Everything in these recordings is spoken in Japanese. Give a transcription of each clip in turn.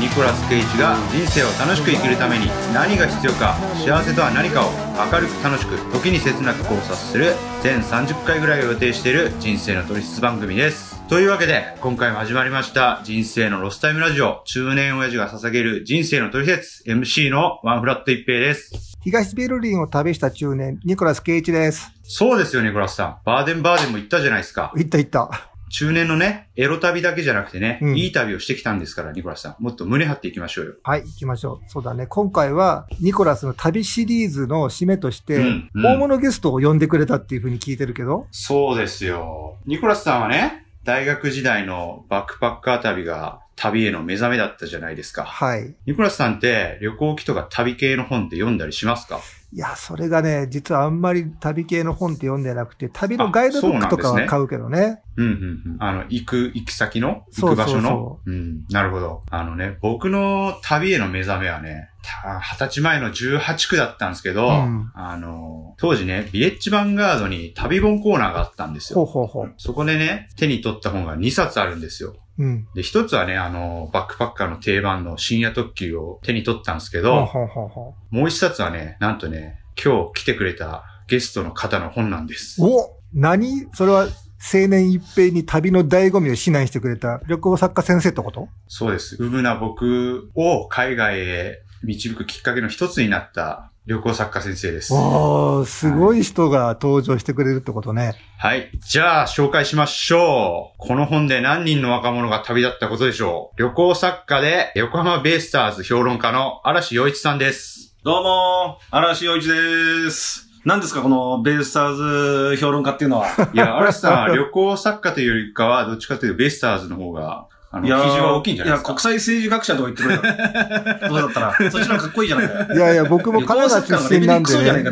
ニコラス・ケイジが人生を楽しく生きるために何が必要か幸せとは何かを明るく楽しく時に切なく考察する全30回ぐらいを予定している人生の取説番組です。というわけで今回も始まりました人生のロスタイムラジオ。中年親父が捧げる人生の取説 MC のワンフラット一平です。東ベルリンを旅した中年、ニコラス・ケイチです。そうですよニコラスさん。バーデンバーデンも行ったじゃないですか。行った行った。中年のね、エロ旅だけじゃなくてね、うんいい旅をしてきたんですから、ニコラスさん。もっと胸張っていきましょうよ。はい、行きましょう。そうだね。今回は、ニコラスの旅シリーズの締めとして、うんうん大物ゲストを呼んでくれたっていうふうに聞いてるけど、そうですよ。ニコラスさんはね、大学時代のバックパッカー旅が旅への目覚めだったじゃないですか。はい。ニコラスさんって旅行記とか旅系の本って読んだりしますか？いや、それがね、実はあんまり旅系の本って読んでなくて、旅のガイドブックとかは買うけどね。うんうんうん。あの、行く、行き先の？そうそうそう行く場所の？うん。なるほど。あのね、僕の旅への目覚めはね、た二十歳前の18区だったんですけど、うんあの、当時ね、ビレッジヴァンガードに旅本コーナーがあったんですよ。ほうほうほう。そこでね、手に取った本が2冊あるんですよ。うん。で、一つはね、あの、バックパッカーの定番の深夜特急を手に取ったんですけほうど、ほうほうほもう一冊はね、なんとね、今日来てくれたゲストの方の本なんです。う。お何？それは、青年一平に旅の醍醐味を指南してくれた旅行作家先生ってこと？そうです。うぶな僕を海外へ導くきっかけの一つになった旅行作家先生です。おー、すごい人が登場してくれるってことね。はい。じゃあ、紹介しましょう。この本で何人の若者が旅立ったことでしょう。旅行作家で横浜ベイスターズ評論家の嵐洋一さんです。どうもー、嵐洋一です。何ですか、このベイスターズ評論家っていうのは？いや、嵐さんは旅行作家というよりかは、どっちかというとベイスターズの方が、あの、記ー事が大きいんじゃないですか？いや、国際政治学者とか言ってくれた。どうだったら。そっちの方がかっこいいじゃないかよ。いやいや、僕も神奈川出身なんで、ね。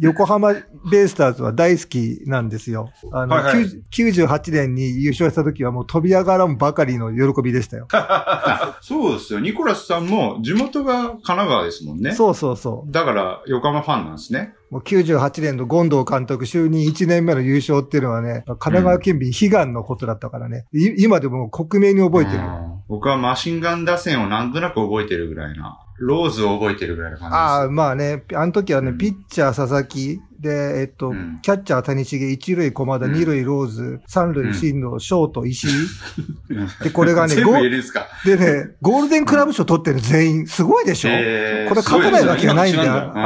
横浜ベイスターズは大好きなんですよ。あの、はいはい90 98年に優勝した時はもう飛び上がらんばかりの喜びでしたよ。そうですよ。ニコラスさんも地元が神奈川ですもんね。そうそうそう。だから、横浜ファンなんですね。もう98年の権藤監督就任1年目の優勝っていうのはね、神奈川県民悲願のことだったからね。い今でも克明に覚えてる。うん僕はマシンガン打線をなんとなく覚えてるぐらいな。ローズを覚えてるぐらいの感じです。ああ、まあね、あの時はね、うんピッチャー佐々木、で、えっと、うんキャッチャー谷重、一塁駒田、うん二塁ローズ、三塁進藤、ショート石井。うんで、これがね、ゴー言えるんでね、ゴールデンクラブ賞取ってる全員、すごいでしょ、えーこれ勝てないわけがないんだよ。あうんうんの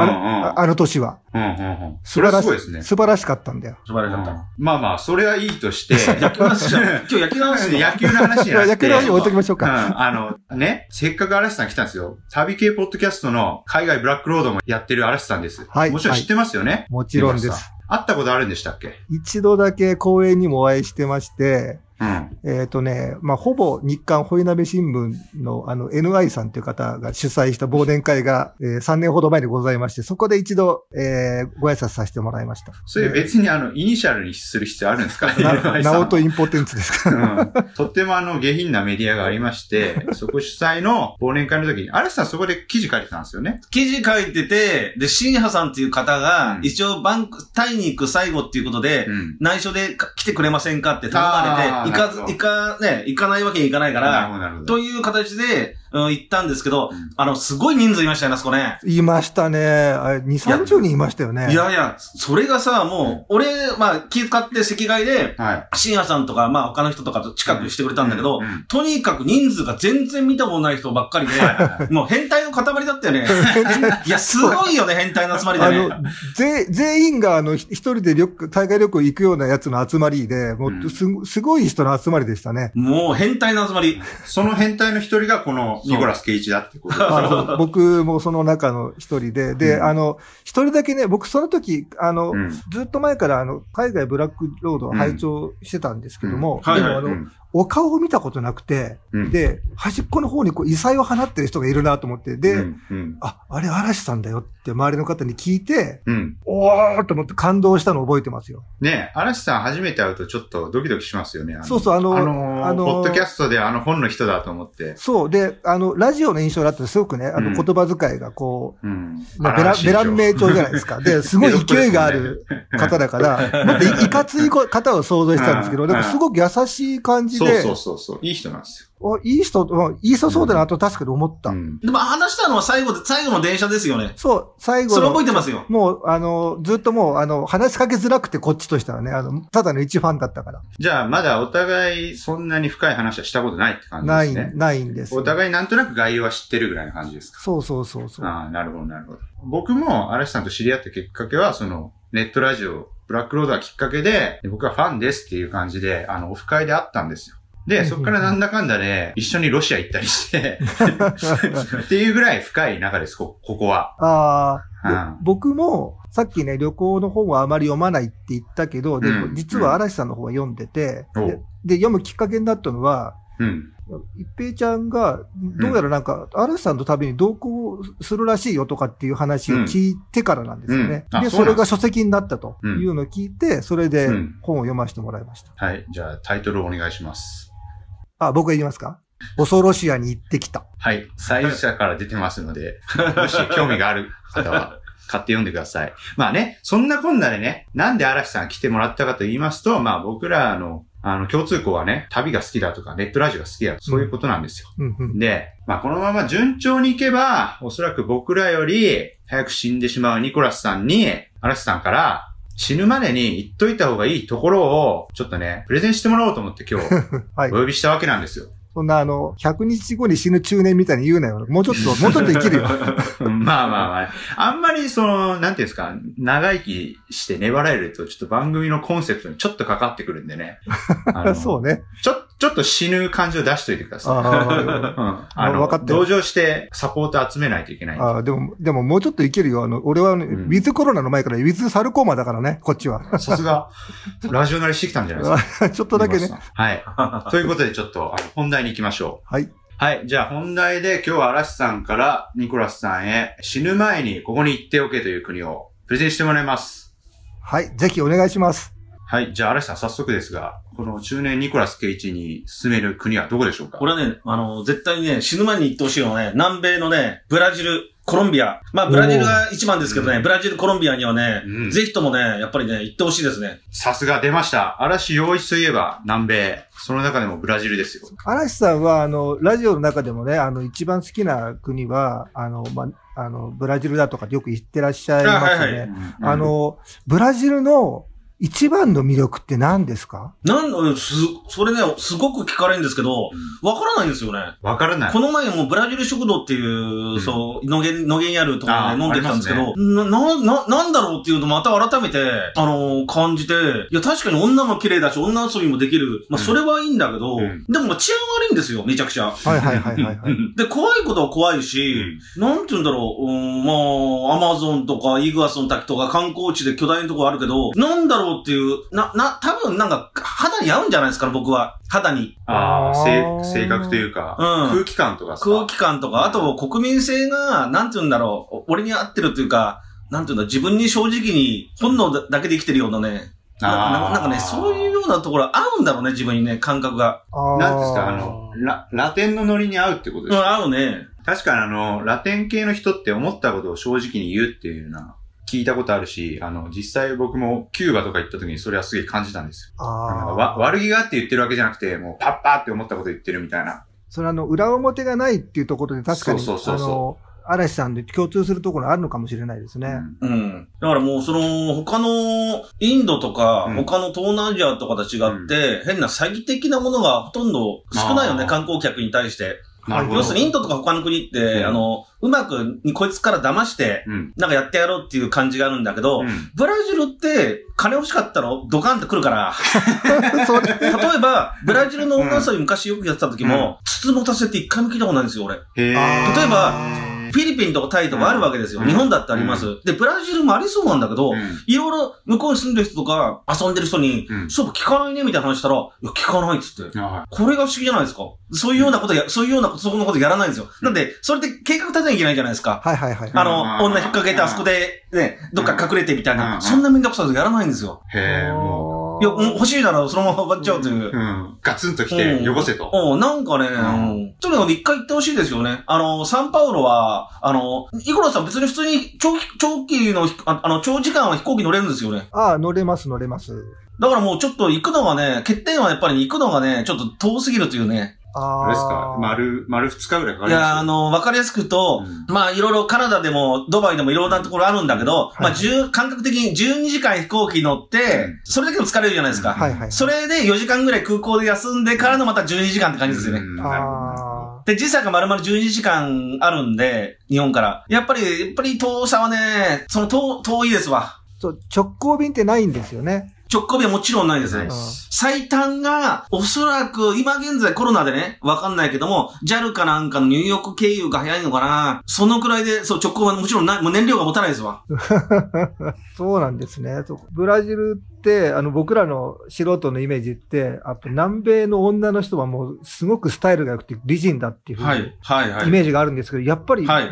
ああの年は。うんうんうん。それ素晴らしはすごいですね。素晴らしかったんだよ。素晴らしかった。まあまあ、それはいいとして。野球の話じゃん。今日野球の話野球の話じゃなくて。野球の話置いときましょううん、か。あの、ね、せっかく嵐さん来たんですよ。旅系ポッドキャストの海外ブラックロードもやってる嵐さんです。はいもちろん知ってますよね？もちろんです。会ったことあるんでしたっけ？一度だけ公演にもお会いしてまして、うん。えっ、とね、まあ、ほぼ日刊ホイナベ新聞のあの NI さんという方が主催した忘年会が、えー3年ほど前にございまして、そこで一度、えーご挨拶させてもらいました。それ別にあの、イニシャルにする必要あるんですか？な、ナオトインポテンツですか？うんとってもあの、下品なメディアがありまして、そこ主催の忘年会の時に、嵐さんそこで記事書いてたんですよね。記事書いてて、で、シンハさんっていう方うがん、一応バンク、タイに行く最後っていうことで、うん。内緒でか来てくれませんかって頼まれて、行かず、行か、ね、行かないわけにいかないから、という形で、うん、行ったんですけど、うんあの、すごい人数いましたよね、あそこね。いましたね。あれ2、30人いましたよね。いやいや、それがさ、もう、俺、まあ、気遣って席替えで、はい。深夜さんとか、まあ、他の人とかと近くしてくれたんだけど、とにかく人数が全然見たことない人ばっかりで、もう変態の塊だったよね。いや、すごいよね、変態の集まりであね。の、ぜ全員が、あの、ひ一人で旅大会旅行行くようなやつの集まりで、もうんうす、すごい人の集まりでしたね。もう変態の集まり。その変態の一人がこのニコラス・ケイチだってこと。です 僕もその中の一人で、で、うん。あの、一人だけね、僕その時、あの、うん。ずっと前からあの、海外ブラックロードを拝聴してたんですけども、うん。はい。でもあの、うんお顔を見たことなくて、うん、で、端っこの方にこう異彩を放ってる人がいるなと思って、で、うん、うん。あ、あれ嵐さんだよって周りの方に聞いて、うん。おーと思って感動したのを覚えてますよ。ねえ、嵐さん初めて会うとちょっとドキドキしますよね。そうそうあのあのーあのーポッドキャストであの本の人だと思って。そう。で、あの、ラジオの印象だったらすごくね、あうんの言葉遣いがこう、うん。まあベラベラン名調じゃないですか。で、すごい勢いがある方だから、もっといいかつい方を想像したんですけど、うんでもすごく優しい感じで、そうそうそうそう。いい人なんですよ。おいい人、うんいい人そうだなと確かに思った。うん。でも話したのは最後で、最後の電車ですよね。そう、最後それの覚えてますよ。もう、あの、ずっともう、あの、話しかけづらくてこっちとしたらね、あの、ただの一ファンだったから。じゃあ、まだお互いそんなに深い話はしたことないって感じない、ですね。ないんです。お互いなんとなく概要は知ってるぐらいの感じですかそうそうそうそう。ああ、なるほど、なるほど。僕も嵐さんと知り合ったきっかけは、その、ネットラジオ、ブラックロードがきっかけで、で僕はファンですっていう感じで、あの、オフ会で会ったんですよ。で、そこからなんだかんだで、一緒にロシア行ったりして、っていうぐらい深い中です、こここは。ああ、でうん僕も、さっきね、旅行の本はあまり読まないって言ったけど、でうんも実は嵐さんの方は読んでて、おうでで、読むきっかけになったのは、うん。一平ちゃんが、どうやらなんか、嵐さんの旅に同行するらしいよとかっていう話を聞いてからなんですよね。で、うんうなんですそれが書籍になったというのを聞いて、それでうん本を読ませてもらいました。はい。じゃあ、タイトルをお願いします。あ、僕が言いますか？恐ろしやに行ってきた。はい。最初から出てますので、もし興味がある方は、買って読んでください。まあね、そんなこんなでね、なんで嵐さん来てもらったかと言いますと、まあ僕らの、あの、共通項はね、旅が好きだとか、ネットラジオが好きだとか、そういうことなんですよ。うんうん。で、まあこのまま順調にいけば、おそらく僕らより早く死んでしまうニコラスさんに、嵐さんから、死ぬまでに言っといた方がいいところを、ちょっとね、プレゼンしてもらおうと思って今日、はいお。呼びしたわけなんですよ。そんなあの、100日後に死ぬ中年みたいに言うなよ。もうちょっと、もうちょっと生きるよ。まあまあまあ。あんまりその、なんていうんですか、長生きして粘られると、ちょっと番組のコンセプトにちょっとかかってくるんでね。そうね。ちょ、ちょっと死ぬ感じを出しといてください。あーうんあの、わかってる同情してサポート集めないといけない。ああ、でも、でももうちょっと生きるよ。あの、俺は、ねんウィズコロナの前からウィズサルコーマだからね、こっちは。さすが、ラジオ慣れしてきたんじゃないですか。ちょっとだけね。はい。ということで、ちょっと、本題に行きましょう。はい。はい。じゃあ、本題で今日は嵐さんからニコラスさんへ死ぬ前にここに行っておけという国をプレゼンしてもらいます。はい。ぜひお願いします。はい。じゃあ、嵐さん、早速ですが、この中年ニコラス・ケイチに進める国はどこでしょうか？これはね、あの、絶対にね、死ぬ前に行ってほしいのはね、南米のね、ブラジル、コロンビア。まあ、ブラジルが一番ですけどね、ブラジル、コロンビアにはね、うんぜひともね、やっぱりね、行ってほしいですね。さすが出ました。嵐洋一といえば南米。その中でもブラジルですよ。嵐さんは、あの、ラジオの中でもね、あの、一番好きな国は、あの、まあ、あの、ブラジルだとかよく言ってらっしゃいますよね。あはいはいあ、の、ブラジルの一番の魅力って何ですか？なんだ、す、それね、すごく聞かれるんですけど、わからないんですよね。わからないこ。の前もブラジル食堂っていう、んそう、野毛、野毛にあるところあーで飲んできたんですけあど、な、な、な、なんだろうっていうのまた改めて、あのー感じて、いや、確かに女も綺麗だし、女遊びもできる。まあ、うんそれはいいんだけど、うんでもまあ治安悪いんですよ、めちゃくちゃ。はいはいはいはい、はい。で、怖いことは怖いし、なんて言うんだろう、うん、まあ、アマゾンとかイグアスの滝とか観光地で巨大なところあるけど、なんだろうっていう、な、な、多分なんか肌に合うんじゃないですかね、僕は。肌に。ああ、あ性格というか、うん。空気感とかさ。空気感とか、あと国民性が、なんて言うんだろう、俺に合ってるというか、なんて言うんだ、自分に正直に本能だけで生きてるようなね、なあー。なんかね、そういうようなところ合うんだろうね、自分にね、感覚が。なんですか、あの、ラ、ラテンのノリに合うってことうん、ですか、合うね。確かにあの、ラテン系の人って思ったことを正直に言うっていうのは聞いたことあるし、あの、実際僕もキューバとか行った時にそれはすげえ感じたんですよ。あわ悪気があって言ってるわけじゃなくて、もうパッパーって思ったこと言ってるみたいな。それあの、裏表がないっていうところで確かに、そうそうそうそうあの、嵐さんで共通するところあるのかもしれないですね。うんうん。だからもう、その、他の、インドとか、うん他の東南アジアとかと違って、変な詐欺的なものがほとんど少ないよね、観光客に対して。要するにインドとか他の国って、うん。あの、うまくにこいつから騙して、うん。なんかやってやろうっていう感じがあるんだけど、うん。ブラジルって金欲しかったらドカンって来るから、例えば、ブラジルの女遊び昔よくやってた時も、筒持たせって一回も聞いたことないんですよ、俺。例えばーフィリピンとかタイとかあるわけですよ。うん日本だってあります。うで、ブラジルもありそうなんだけど、うんいろいろ向こうに住んでる人とか遊んでる人に、うんそう聞かないねみたいな話したら、いや、聞かないっつって。はこれが不思議じゃないですか。そういうようなことや、そういうようなこと、そこのことやらないんですよ。なんで、それって計画立てなきゃいけないじゃないですか。はいはいはい。あうんの、女引っ掛けてあそこで、ね、どっか隠れてみたいうんな、そんなめんどくさいことやらないんですよ。い。へえ、もいや、欲しいならそのまま終わっちゃうというう。。うん。ガツンと来て、うんよこせと。おなんかね、んうんとにかく一回行ってほしいですよね。あの、サンパウロは、あの、イコラさん別に普通に長期、長期のあの、長時間は飛行機乗れるんですよね。ああ、乗れます乗れます。だからもうちょっと行くのがね、欠点はやっぱり行くのがね、ちょっと遠すぎるというね。ああれですか？丸、丸二日ぐらいかかります？いや、あ、の、わかりやすくと、うまあ、いろいろカナダでも、ドバイでもいろんなところあるんだけど、いまあ、10感覚的に12時間飛行機乗ってうん、それだけでも疲れるじゃないですか。はいはい。それで4時間ぐらい空港で休んでからのまた12時間って感じですよね。あで、時差が丸々12時間あるんで、日本から。やっぱり、やっぱり遠さはね、その遠、遠いですわ。ーそう、直行便ってないんですよね。直行便はもちろんないです。ないうん最短が、おそらく、今現在コロナでね、わかんないけども、JAL かなんかのニューヨーク経由が早いのかな。そのくらいで、そう、直行はもちろんない、もう燃料が持たないですわ。そうなんですね。ブラジルって、あの、僕らの素人のイメージって、あと南米の女の人はもうすごくスタイルが良くて美人だっていうふうにはい、はい、はい。イメージがあるんですけど、やっぱり、はい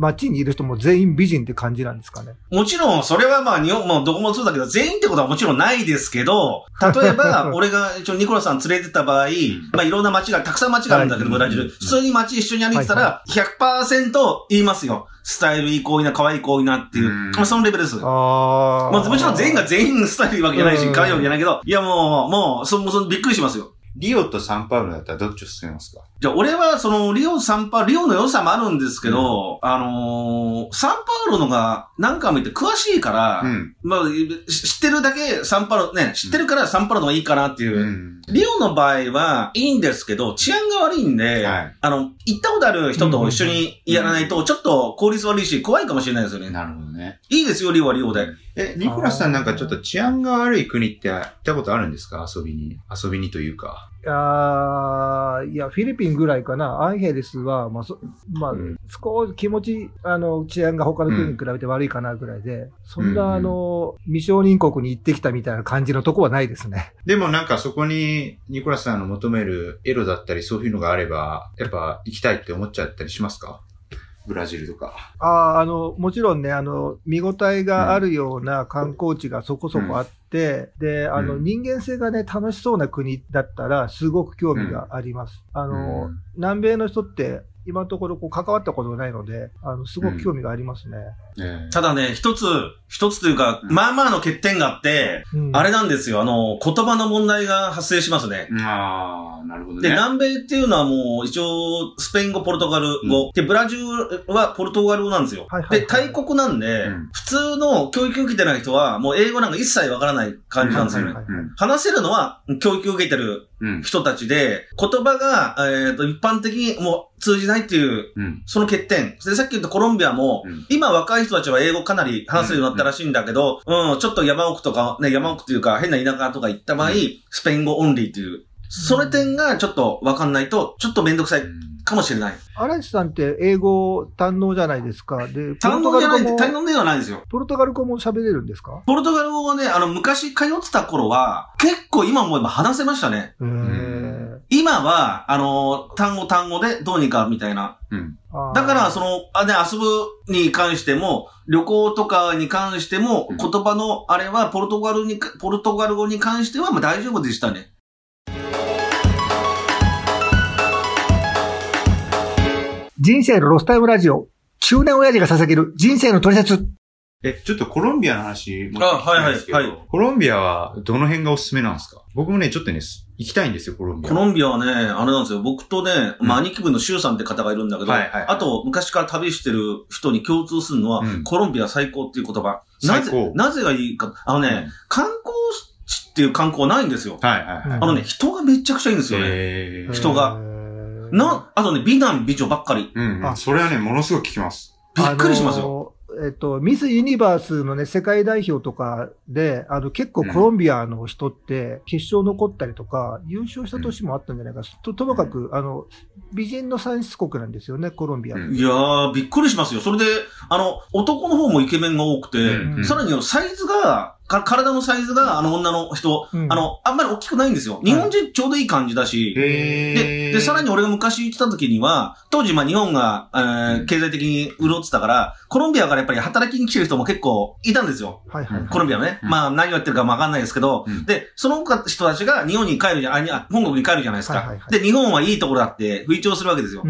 街にいる人も全員美人って感じなんですかね。もちろん、それはまあ、日本もどこもそうだけど、全員ってことはもちろんないですけど、例えば、俺が一応ニコラさん連れてった場合、まあ、いろんな街が、たくさん街があるんだけど、はいブラジル。普通に街一緒に歩いてたら、100%言いますよ。スタイルいい子いいな、可愛い子いいなっていう。うんまあ、そのレベルです。ああ。まあ、もちろん全員が全員スタイルいいわけじゃないしう、ん可愛いわけじゃないけど、いやもう、もう、そ、もうそびっくりしますよ。リオとサンパウロだったらどっちを進めますか？じゃあ、俺は、その、リオ、サンパ、リオの良さもあるんですけど、あのーサンパウロのが何回も言って詳しいから、うん。まあ、し知ってるだけサンパウロ、ね、知ってるからサンパウロの方がいいかなっていう。うん。リオの場合はいいんですけど、治安が悪いんで、はいあの、行ったことある人と一緒にやらないと、ちょっと効率悪いし、怖いかもしれないですよね。なるほどね。いいですよ、リオはリオで。え、ニコラスさんなんかちょっと治安が悪い国って行ったことあるんですか？遊びに。遊びにというか。あーいや、フィリピンぐらいかな。アンヘレスは、まあ、そまあ、うん少し気持ち、あの、治安が他の国に比べて悪いかなぐらいで、そんうんな、あの、未承認国に行ってきたみたいな感じのとこはないですね。でもなんかそこにニコラスさんの求めるエロだったりそういうのがあれば、やっぱ行きたいって思っちゃったりしますか？ブラジルとか。ああ、あの、もちろんね、あの、見応えがあるような観光地がそこそこあって、で、あの、うん人間性がね、楽しそうな国だったら、すごく興味があります。あの、うん南米の人って、今のところこう関わったことがないので、あの、すごく興味がありますね。ええただね、一つ、一つというか、うんまあまあの欠点があって、うんあれなんですよ、あの、言葉の問題が発生しますね。ああ、なるほどで、ね。南米っていうのはもう、一応、スペイン語、ポルトガル語。で、ブラジルはポルトガル語なんですよ。はいはいはいで、大国なんで、うん普通の教育受けてない人は、もう英語なんか一切わからない感じなんですよね。はいはいはいうん話せるのは、教育受けてるうん。人たちで、言葉が、えっ、と、一般的にもう通じないっていう、うん。その欠点。で、さっき言ったコロンビアも、うん今若い人たちは英語かなり話せるようになったらしいんだけど、うん、ちょっと山奥とか、ね、山奥というか変な田舎とか行った場合、うんスペイン語オンリーっていう、それ点がちょっとわかんないと、ちょっとめんどくさいかもしれない。荒地さんって英語堪能じゃないですか？で、堪能じゃない、堪能ではないんですよ。ポルトガル語も喋れるんですか？ポルトガル語はね、あの、昔通ってた頃は、結構今思えば話せましたね。今は、あの、単語単語でどうにかみたいな。うん。だから、その、あね、遊ぶに関しても、旅行とかに関しても、うん言葉のあれは、ポルトガルにか、ポルトガル語に関しては、まあ大丈夫でしたね。人生のロスタイムラジオ。中年親父が捧げる人生の取説。え、ちょっとコロンビアの話もあはいはいはコロンビアはどの辺がおすすめなんですか？僕もね、ちょっとね、す行きたいんですよ、コロンビア。コロンビアはね、あれなんですよ。僕とね、うんまあ、兄貴分のシュウさんって方がいるんだけど、はいはいはいあと、昔から旅してる人に共通するのは、うんコロンビア最高っていう言葉。なぜ最高、なぜがいいか、あのね、観光地っていう観光はないんですよ。はいはいはい。あのね、人がめちゃくちゃいいんですよね。えー人がな、あとね、美男美女ばっかり。うん、あそれはね、ものすごく聞きます。びっくりしますよ。よ。えっと、ミス・ユニバースのね、世界代表とかで、あの、結構コロンビアの人って、決勝残ったりとか、優勝した年もあったんじゃないか。と、ともかく、あの、美人の産出国なんですよね、コロンビア。うんいやー、びっくりしますよ。それで、あの、男の方もイケメンが多くて、うんさらにあのサイズが、か体のサイズが、あの女の人、うんあの、あんまり大きくないんですよ。日本人ちょうどいい感じだし、へで、で、さらに俺が昔行ってた時には、当時まあ日本が、えーうん経済的に潤ってたから、コロンビアからやっぱり働きに来てる人も結構いたんですよ。はいはい。コロンビアはね。うんまあ何をやってるかもわかんないですけど、うんで、その人たちが日本に帰るじゃん、あ、にあ本国に帰るじゃないですか。はいはいはいで、日本はいいところだって吹聴するわけですよ。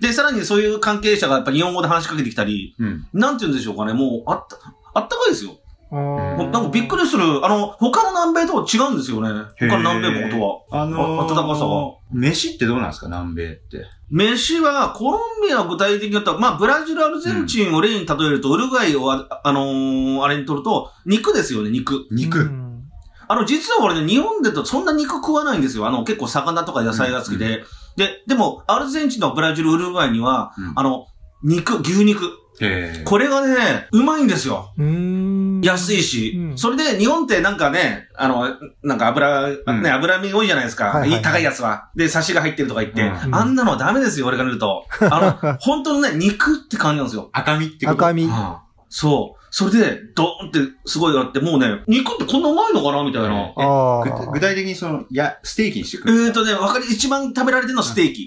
で、さらにそういう関係者がやっぱ日本語で話しかけてきたり、うんなんて言うんでしょうかね、もう、あった、あったかいですよ。あーもうなんかびっくりする。あの、他の南米とは違うんですよね。他の南米国とは。あのー、あ暖かさは飯ってどうなんですか南米って？飯は、コロンビアは具体的に言ったら、まあ、ブラジル、アルゼンチンを例に例えると、ウルグアイをあ、あのーあれにとると、肉ですよね、肉。肉。うんあの、実は俺ね、日本でとそんな肉食わないんですよ。あの、結構魚とか野菜が好きで。で、でも、アルゼンチンとブラジル、ウルグアイには、うんあの、肉、牛肉。これがね、うまいんですよ。うーん。安いし、うんそれで日本ってなんかね、あの、なんか油、うんね、油身多いじゃないですか。はいはい高いやつは。で、サシが入ってるとか言って、うんあんなのはダメですよ、俺から見ると。あの、本当のね、肉って感じなんですよ。赤身ってこと？赤身。そう。それで、ドーンってすごいあって、もうね、肉ってこんなうまいのかなみたいな。具具体的にその、いや、ステーキにしてくる。えーとね、わかり、一番食べられてるのはステーキ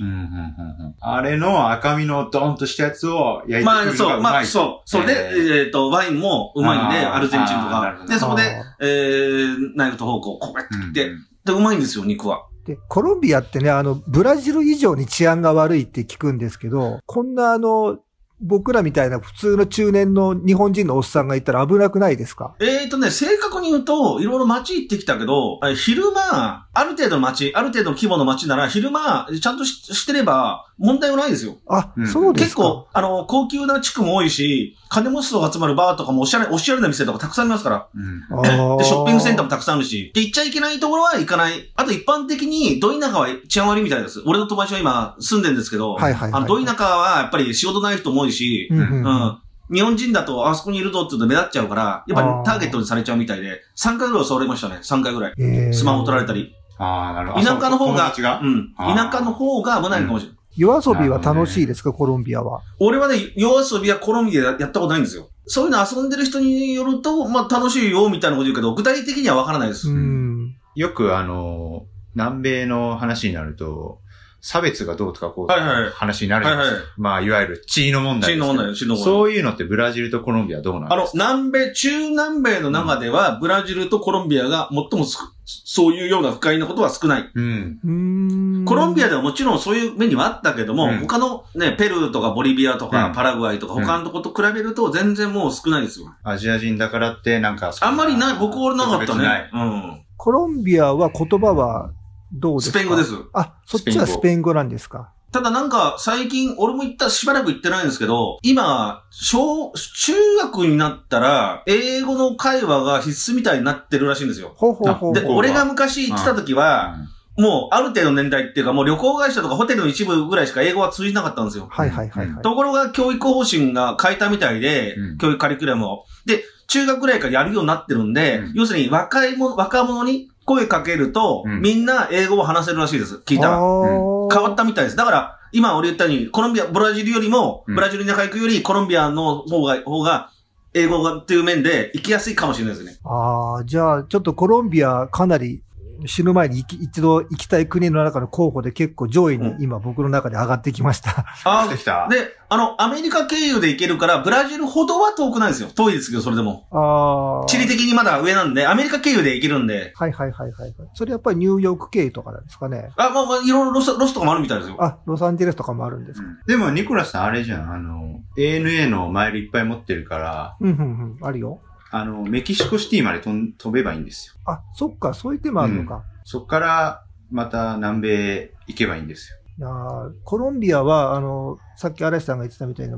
あれの赤身のドーンとしたやつを焼いてくまあ、そう、まあ。そう。それで、ええっと、ワインもうまいんで、アルゼンチンとか。で、そこでえー、ナイフとフォークをこうやって切って、うんで、うまいんですよ、肉は。で、コロンビアってね、あの、ブラジル以上に治安が悪いって聞くんですけど、こんなあの、僕らみたいな普通の中年の日本人のおっさんがいたら危なくないですか？えーとね、正確に言うと、いろいろ街行ってきたけど、え昼間、ある程度の街、ある程度の規模の街なら、昼間、ちゃんとししてれば、問題はないですよ。あ、うん結そうですか。構、あの、高級な地区も多いし、金持ち層が集まるバーとかもおしゃれ、おしゃれな店とかたくさんありますから。うん で、ショッピングセンターもたくさんあるし。で、行っちゃいけないところは行かない。あと一般的に、ど田舎は治安悪いみたいです。俺の友達は今住んでるんですけど、はいはいはいあの、ど田舎はやっぱり仕事ない人も多いし、うんうんうん。日本人だと、あそこにいるぞって言うと目立っちゃうから、やっぱターゲットにされちゃうみたいで、3回ぐらい襲われましたね。3回ぐらい。えースマホ取られたり。ああ、なるほど。田舎の方が、が？うん。田舎の方が危ないかもしれない。夜遊びは楽しいですか、コロンビアは？俺はね、夜遊びはコロンビアでやったことないんですよ。そういうの遊んでる人によると、まあ楽しいよ、みたいなこと言うけど、具体的にはわからないです。うん。よくあの、南米の話になると、差別がどうとかこう、話になるじゃないですか。まあ、いわゆる地位の問題ですけど地位の問題地位の問題そういうのってブラジルとコロンビアはどうなんあの、ですか？南米、中南米の中では、ブラジルとコロンビアが最もそういうような不快なことは少ない。うん。うーん。コロンビアではもちろんそういう目にはあったけども、うん他のね、ペルーとかボリビアとかうんパラグアイとか他のとこと比べると全然もう少ないですよ。アジア人だからって、なんか、あんまりない、僕はなかったね。うん。コロンビアは言葉はどうですか？スペイン語です。あ、そっちはスペイン語なんですか？ただなんか最近、俺も行った、しばらく行ってないんですけど、今、小、中学になったら、英語の会話が必須みたいになってるらしいんですよ。ほうほうほうで。俺が昔行ってた時は、もうある程度の年代っていうか、もう旅行会社とかホテルの一部ぐらいしか英語は通じなかったんですよ。はいはいはいはい。ところが教育方針が変えたみたいで、うん教育カリキュラムを。で、中学ぐらいからやるようになってるんで、うん要するに若いも、若者に声かけると、うんみんな英語を話せるらしいです。聞いたら。変わったみたいです。だから、今俺言ったように、コロンビア、ブラジルよりも、うんブラジルに仲良くより、コロンビアの方が、方が、英語がっていう面で行きやすいかもしれないですね。ああ、じゃあ、ちょっとコロンビアかなり死ぬ前に行き一度行きたい国の中の候補で結構上位にうん今僕の中で上がってきました。あ出てきたで、あの、アメリカ経由で行けるから、ブラジルほどは遠くないですよ。遠いですけど、それでも。ああ。地理的にまだ上なんで、アメリカ経由で行けるんで。はいはいはいはい。それやっぱりニューヨーク経由とかなんですかね。あ、まあまあ、いろいろロス、ロスとかもあるみたいですよ。あ、ロサンゼルスとかもあるんですか。でも、ニコラスさんあれじゃん、あの、ANA のマイルいっぱい持ってるから、うんうんうん。あるよ。あの、メキシコシティまで飛べばいいんですよ。あ、そっか、そういう手もあるのか。そっから、また南米行けばいいんですよ。いやーコロンビアは、あの、さっき嵐さんが言ってたみたいな、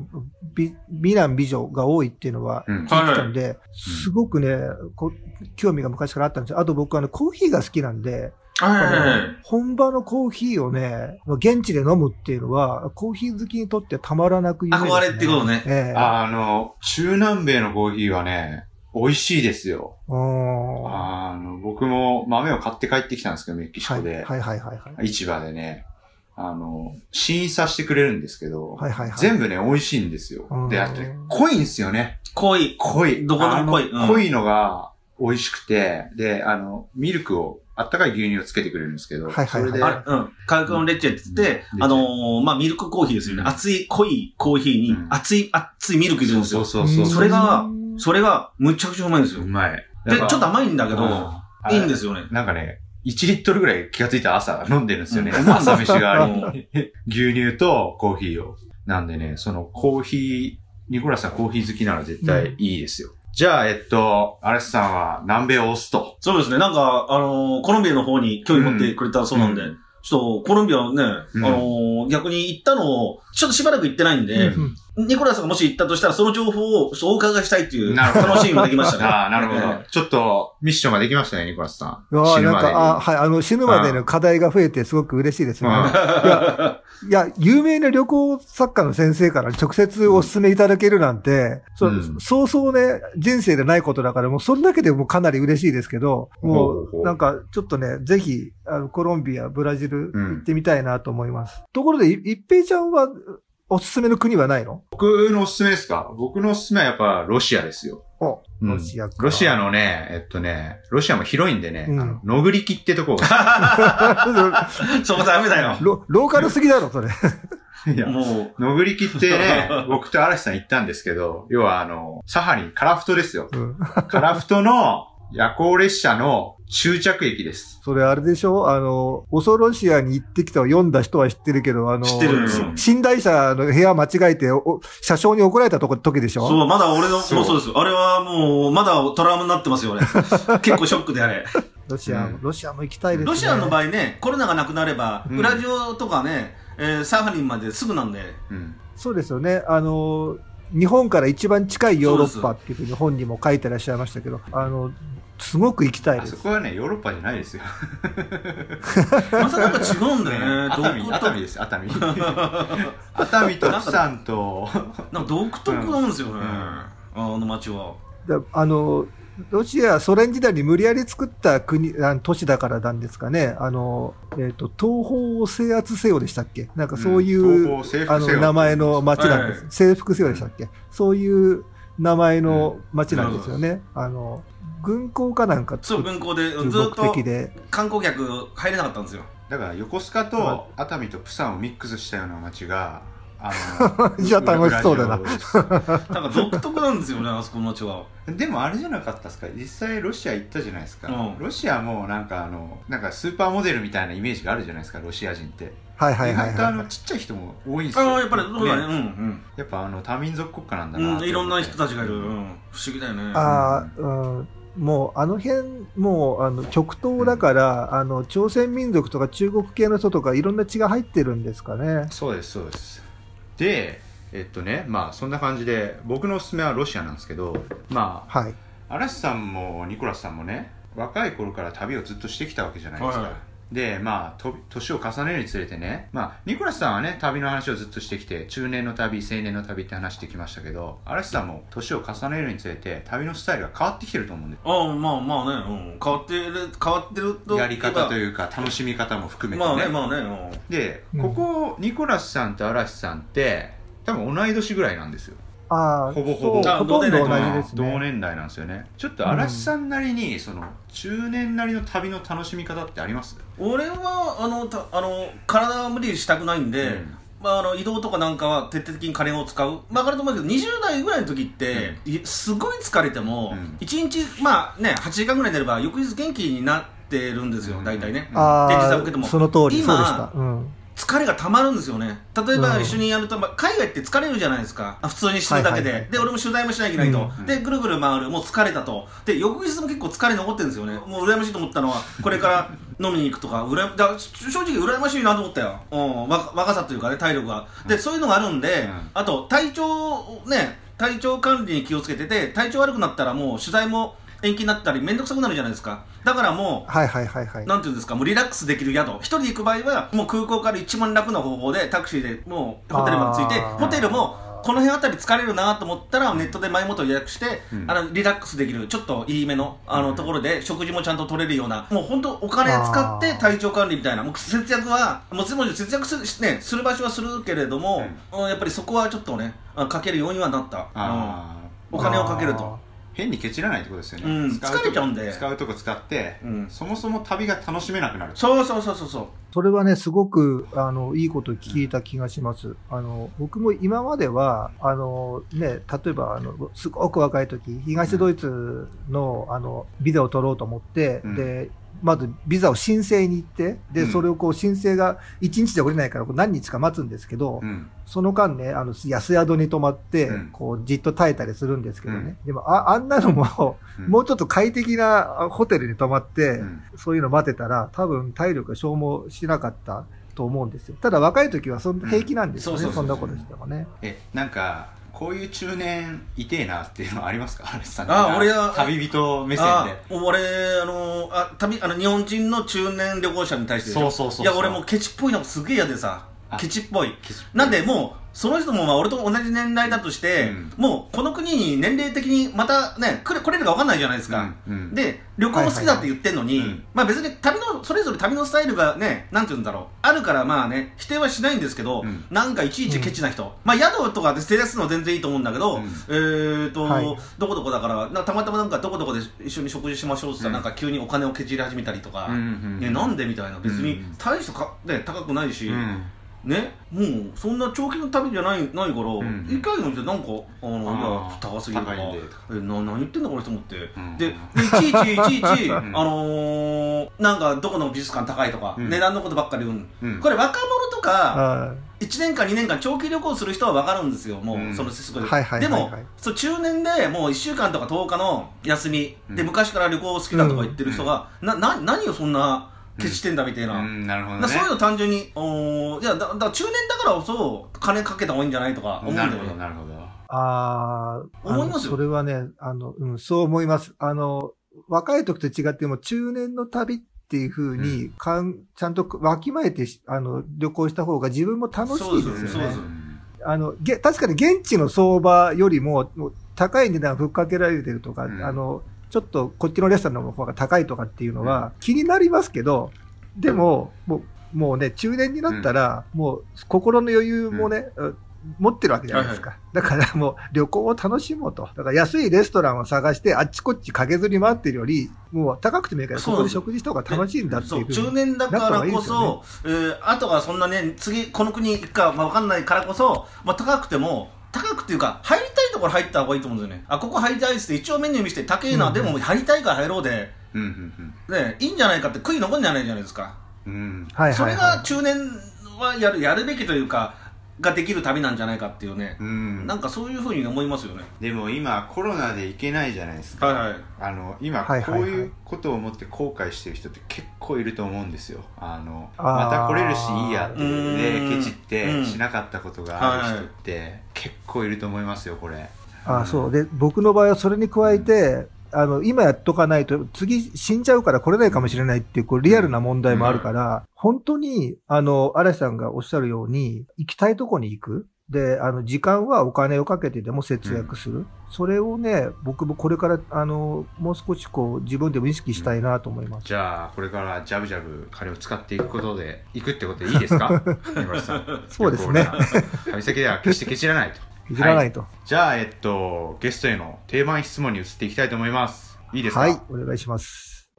美美男美女が多いっていうのはうん。聞いてたんで、すごくね、こ興味が昔からあったんですよ。あと僕、あの、コーヒーが好きなんで、はい。本場のコーヒーをね、現地で飲むっていうのは、コーヒー好きにとってたまらなく夢です、ね。憧れってことねええああの、中南米のコーヒーはね、美味しいですよ。うんあの、僕も豆を買って帰ってきたんですけど、メキシはいコで。はいはいはいはい。市場でね、あの、審査してくれるんですけど、はいはいはい。全部ね、美味しいんですようん。で、あとね、濃いんですよね。濃い。濃い。どこでも濃い濃いのが美味しくて、で、あの、ミルクを、あったかい牛乳をつけてくれるんですけど、はいはいはいそれで、あれ、うん。カルクロンレッチェって言って、うんあのーまあ、ミルクコーヒーですよね。うん熱い濃いコーヒーにうん熱い、熱いミルク入れるんですよ。そうそうそう。それがうんそれがむちゃくちゃうまいんですよう。まい。で、ちょっと甘いんだけど、うんいいんですよね。なんかね、1リットルぐらい気がついたら朝飲んでるんですよね。うん朝飯があうり。牛乳とコーヒーを。なんでね、そのコーヒー、ニコラスさんコーヒー好きなら絶対いいですよ。じゃあ、えっと、アレスさんは南米を押すと。そうですね。なんか、あのーコロンビアの方に興味持ってくれたそうなんで、うんちょっとコロンビアね、うんあのー逆に行ったのを、ちょっとしばらく行ってないんで、うんニコラスがもし行ったとしたら、その情報をお伺いしたいっていうなるほど楽しみもできましたね。ああ、なるほえど。ちょっと、ミッションができましたね、ニコラスさん。いやー死ぬまでになんか、あ、はい、あの、死ぬまでの課題が増えてすごく嬉しいですね。うんいや、いや、有名な旅行作家の先生から直接お勧めいただけるなんて、そうんそうそうね、人生でないことだから、もうそれだけでもうかなり嬉しいですけど、もほうなんか、ちょっとね、ぜひ、あの、コロンビア、ブラジルうん行ってみたいなと思います。ところで、い一平ちゃんは、おすすめの国はないの？僕のおすすめですか？僕のおすすめはやっぱロシアですよ。お、うんロシアか。ロシアのね、えっとね、ロシアも広いんでね、うんあのノグリキってとこが。そこダメだよ。ロローカルすぎだろ、それ。いやもノグリキってね、僕と嵐さん行ったんですけど、要はあの、サハリン、カラフトですよ。うんカラフトの夜行列車の終着駅です。それあれでしょ？あの、オソロシアに行ってきたを読んだ人は知ってるけど、あの、知ってるし寝台車の部屋間違えて、お車掌に怒られたとこ時でしう、ょ？そう、まだ俺の、もうそうそうです。あれはもう、まだトラウマになってますよ、俺。結構ショックであれ。ロシア、うんロシアも行きたいですね。ロシアの場合ね、コロナがなくなれば、うんウラジオとかね、えーサハリンまですぐなんで、うん。そうですよね。あの、日本から一番近いヨーロッパっていうふうに本にも書いてらっしゃいましたけど、あの、すごく行きたいあです。そこはね、ヨーロッパじゃないですよ。またなんか違うんだよね。熱海、です、熱海。熱海とプサンと、なんか独特なんですよね、うんあの街は。だあの、ロシア、ソ連時代に無理やり作った国、あの都市だからなんですかね。あの、えっ、と、東方を制圧せよでしたっけ？なんかそういう、うんあの、せよ名前の街なんです。はい征服せよでしたっけ、そういう名前の街なんですよね。あの、軍港かなんかそう、軍港でずっと。観光客入れなかったんですよ。だから横須賀と熱海とプサンをミックスしたような街が、あのじゃあ楽しそうだななんか独特なんですよね、あそこの街は。でもあれじゃなかったですか？実際ロシア行ったじゃないですか、うんロシアもなんかあのなんかスーパーモデルみたいなイメージがあるじゃないですかロシア人って、はいはいはいはい。のちっちゃい人も多いんですよああ、やっぱりそうだね。うんやっぱあの多民族国家なんだうん。なうん、いろんな人たちがいる。ううんん、不思議だよね。ああ、うん。もう、あの辺、もう、あの、極東だから、あの、朝鮮民族とか中国系の人とか、いろんな血が入ってるんですかね。そうですそうですでえっとねまあそんな感じで僕のおすすめはロシアなんですけどまあはい。嵐さんもニコラスさんもね若い頃から旅をずっとしてきたわけじゃないですか、はいでまあと年を重ねるにつれてねまあニコラスさんはね旅の話をずっとしてきて中年の旅青年の旅って話してきましたけど嵐さんも年を重ねるにつれて旅のスタイルが変わってきてると思うんでああ、まあまあね、うん。変わってる、変わってると。やり方とういうか楽しみ方も含めてね,、まあね、まあね。でうんここニコラスさんと嵐さんって多分同い年ぐらいなんですよああ、ほぼほぼほとんど同じです同ね。年代なんですよねちょっと嵐さんなりに、その中年なりの旅の楽しみ方ってあります？うん俺は、あの、たあの、体は無理したくないんで、うんまあ、あの移動とかなんかは徹底的に金を使う。まあ、わかると思うけど、20代ぐらいの時って、いすごい疲れても、うん1日、まあね、8時間ぐらい寝れば、翌日元気になってるんですよ、大体ね。あで実際受けてもあ、その通り、今そうでした。うん。疲れが溜まるんですよね。例えばうん一緒にやると、まあ海外って疲れるじゃないですか。あ普通にしてるだけで、はいはいはいで、俺も取材もしなきゃいけないと。うんで、ぐるぐる回る。もう疲れたと。で、翌日も結構疲れ残ってるんですよね。もう羨ましいと思ったのは、これから飲みに行くとか、だから正直羨ましいなと思ったよ。うん、わ若さというかね、体力が。で、そういうのがあるんで、うんあと、体調をね、体調管理に気をつけてて、体調悪くなったらもう取材も延期になったり、めんどくさくなるじゃないですか。だからもう、はいはいはいはい。なんていうんですか、もうリラックスできる宿。一人で行く場合は、もう空港から一番楽な方法で、タクシーでもうホテルまで着いて、ホテルも、この辺あたり疲れるなと思ったら、ネットで前もと予約して、うんあの、リラックスできる、ちょっといいめの、あの、ところで、食事もちゃんと取れるような、もう本当お金使って体調管理みたいな、もう節約は、もちろん節約する、ね、する場所はするけれども、うんやっぱりそこはちょっとね、あかけるようにはなった。うんあお金をかけると。変にケチらないってことですよね、うん。使とこ疲れちゃうんで。使うとこ使って、うん。そもそも旅が楽しめなくなる。そうそうそうそうそう。それはね、すごく、あの、いいこと聞いた気がします。あの、僕も今までは、あの、ね、例えば、あの、すごく若い時、東ドイツの、あの、ビザを取ろうと思って、うん。で、まずビザを申請に行って、で、うん。それをこう申請が1日で降りないから何日か待つんですけど、うん。その間ね、あの、安宿に泊まって、うん。こう、じっと耐えたりするんですけどね。でも、あ、あんなのも、うん。もうちょっと快適なあホテルに泊まって、うん。そういうの待ってたら、多分体力が消耗しなかったと思うんですよ。ただ若い時はそん平気なんですよね、そんなことしてもね。えなんかこういう中年いてえなっていうのはありますか？アレスさんあ俺は旅人目線あで俺、あのあ旅あの日本人の中年旅行者に対してそうそうそういや、俺もうケチっぽいのがすげえ嫌でさ。あ、ケチっぽい。なんで、もう、その人もまあ俺と同じ年代だとして、うん。もうこの国に年齢的にまたね、来れるか分かんないじゃないですか。うんうん。で、旅行も好きだって言ってんのに、はいはいはい。うんまあ別に旅の、それぞれ旅のスタイルがね、なんて言うんだろう、あるからまあね、否定はしないんですけど、うん。なんかいちいちケチな人。まあ宿とかでステレスの全然いいと思うんだけど、うん。えーと、はい。どこどこだから、たまたまなんかどこどこで一緒に食事しましょうって言ったら、うん。なんか急にお金をケチり始めたりとか、うんうんうん。ね、なんでみたいな、別にうん。大してか、ね、高くないし、うんね、もうそんな長期の旅じゃないないから、ん。一回の見てなんかあのいや高すぎるとか高いんで。とかえな何言ってんだこの人もって、ん。ででいちいちいちいち、ん。あのーなんかどこの美術館高いとか、うん。値段のことばっかり言う、うん。これ若者とかあ1年間2年間長期旅行する人は分かるんですよ。もう、うん。そのすごいでもそう中年でもう1週間とか10日の休み、でうん。昔から旅行好きだとか言ってる人が、なな何をそんなケチしてんだみたいな、うんなるほどね。そういうの単純に、おーいやだだ中年だからこそ、金かけた方がいいんじゃないとか思うんだなるほど。なるほど。あー、思います？よそれはね、あの、うん、そう思います。あの、若い時と違っても中年の旅っていう風に、かん、ちゃんとわきまえてし、あの、旅行した方が自分も楽しいですよね。そうです。あの、げ、確かに現地の相場よりも、高い値段ふっかけられてるとか、うん。あの、ちょっとこっちのレストランの方が高いとかっていうのは気になりますけど、でも、もう、もうね、中年になったら、もう心の余裕もね、持ってるわけじゃないですか。だからもう旅行を楽しもうと。だから安いレストランを探してあっちこっち駆けずり回ってるより、もう高くてもいいからそこで食事した方が楽しいんだっていうふうに。そう、中年だからこそ、えー、あとはそんなね、次、この国行くか、まあ、わかんないからこそ、まあ、高くても、高くっていうか、入りたいところ入った方がいいと思うんですよね。あ、ここ入りたいですって、一応メニュー見せて、高いな、うんでも入りたいから入ろうで、うんうんね、いいんじゃないかって悔い残んじゃないじゃないですか。うんうんはいそれはいはい。が中年はやる、やるべきというか、ができる旅なんじゃないかっていうね。うん。なんかそういうふうに思いますよね。でも今コロナで行けないじゃないですか、はいはい。あの今こはいうはい。うことを思って後悔してる人って結構いると思うんですよ。あのまた来れるしいいやっていううんでケチってうん。しなかったことがある人って結構いると思いますよこれ。あそう。で、僕の場合はそれに加えて、あの、今やっとかないと、次死んじゃうから来れないかもしれないっていう、こう、リアルな問題もあるから、本当に、あの、嵐さんがおっしゃるように、行きたいとこに行く。で、あの、時間はお金をかけてでも節約する。それをね、僕もこれから、あの、もう少しこう、自分でも意識したいなと思います。じゃあこれからジャブジャブ金を使っていくことで行くってことでいいですか？そうですね。旅先では決してケチらないといじらないと。じゃあえっとゲストへの定番質問に移っていきたいと思いますいいですか？はい、お願いします。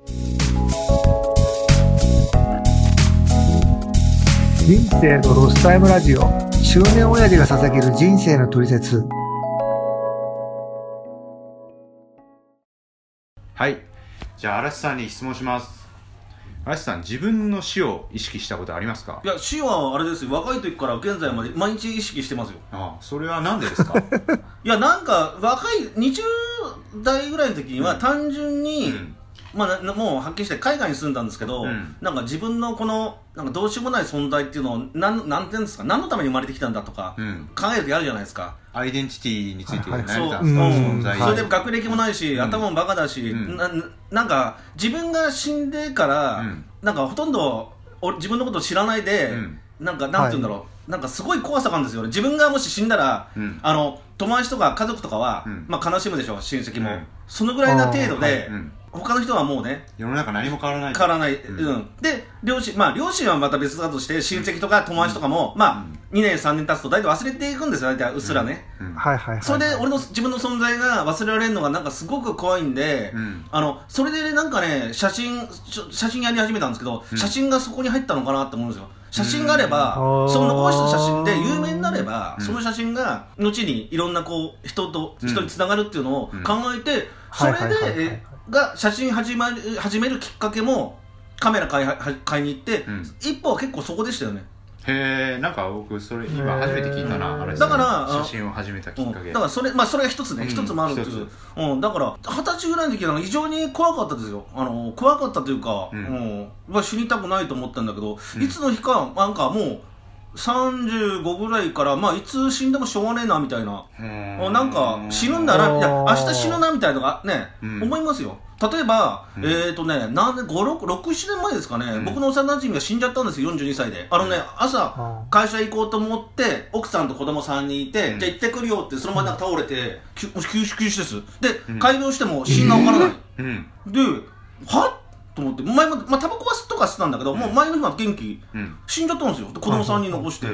人生のロスタイムラジオ。中年親父が捧げる人生の取説。はい。じゃあ、嵐さんに質問します。嵐さん、自分の死を意識したことありますか？いや、死はあれですよ。若い時から現在まで毎日意識してますよ。ああ、それはなんでですか？いや、なんか、若い、20代ぐらいの時には単純に、うんまあな、もうはっきりして海外に住んだんですけど、うんなんか自分のこの、なんかどうしようもない存在っていうのを、なん、なんていうんですか、何のために生まれてきたんだとか、うん。考える時あるじゃないですか。アイデンティティについてはい悩んでたんそう。ですか、それで学歴もないし、うん。頭もバカだし、うん。ななんか自分が死んでから、うん。なんかほとんど俺自分のことを知らないで、うん。なんかなんて言うんだろう、なんかすごい怖さがあるんですよね。自分がもし死んだら、うん。あの友達とか家族とかは、うん。まあ、悲しむでしょ親戚も、うん。そのぐらいな程度で、うん他の人はもうね世の中何も変わらない変わらない、ううん。んで両親まあ両親はまた別だとして親戚とか友達とかも、まあ2年3年経つと大体忘れていくんですよ大体うっすらね、うん。はいはいはい。それで俺の自分の存在が忘れられるのがなんかすごく怖いんで、うん。あのそれでなんかね写真ちょ写真やり始めたんですけど、うん。写真がそこに入ったのかなって思うんですよ。写真があれば、うんその残した写真で有名になれば、うん。その写真が後にいろんなこう人とうん。人につながるっていうのをうん考えて、それで、はいはいはいはい。えが写真始まる始めるきっかけもカメラ買いは買いに行って、うん。一歩は結構そこでしたよね。へえんか僕それ今初めて聞いたな、あれだから写真を始めたきっかけ、うんだからそれまあそれが一つねうん一、つもあるっていう。ん、だから二十歳ぐらいの時は非常に怖かったですよ。あの怖かったというか、ううん。んまあ、死にたくないと思ったんだけど、うん。いつの日かなんかもう35ぐらいからまあいつ死んでもしょうがねえなみたいな。なんか死ぬんだな、いや、あー明日死ぬなみたいなのがね、うん。思いますよ。例えば、うん。えっ、ー、とね、何年、5、6、6、7年前ですかね、うん。僕の幼馴染が死んじゃったんですよ、42歳で。あのね、朝、あ会社行こうと思って、奥さんと子供3人いて、うん。じゃあ行ってくるよって、そのままなんか倒れて、きゅ休止、休止です。で、うん。開業しても死因がわからない。うん。で、はと思って、前も、まあ、タバコは吸っとか吸ってたんだけど、もう前の日は元気。うん。死んじゃったんですよ。で子供3人残して、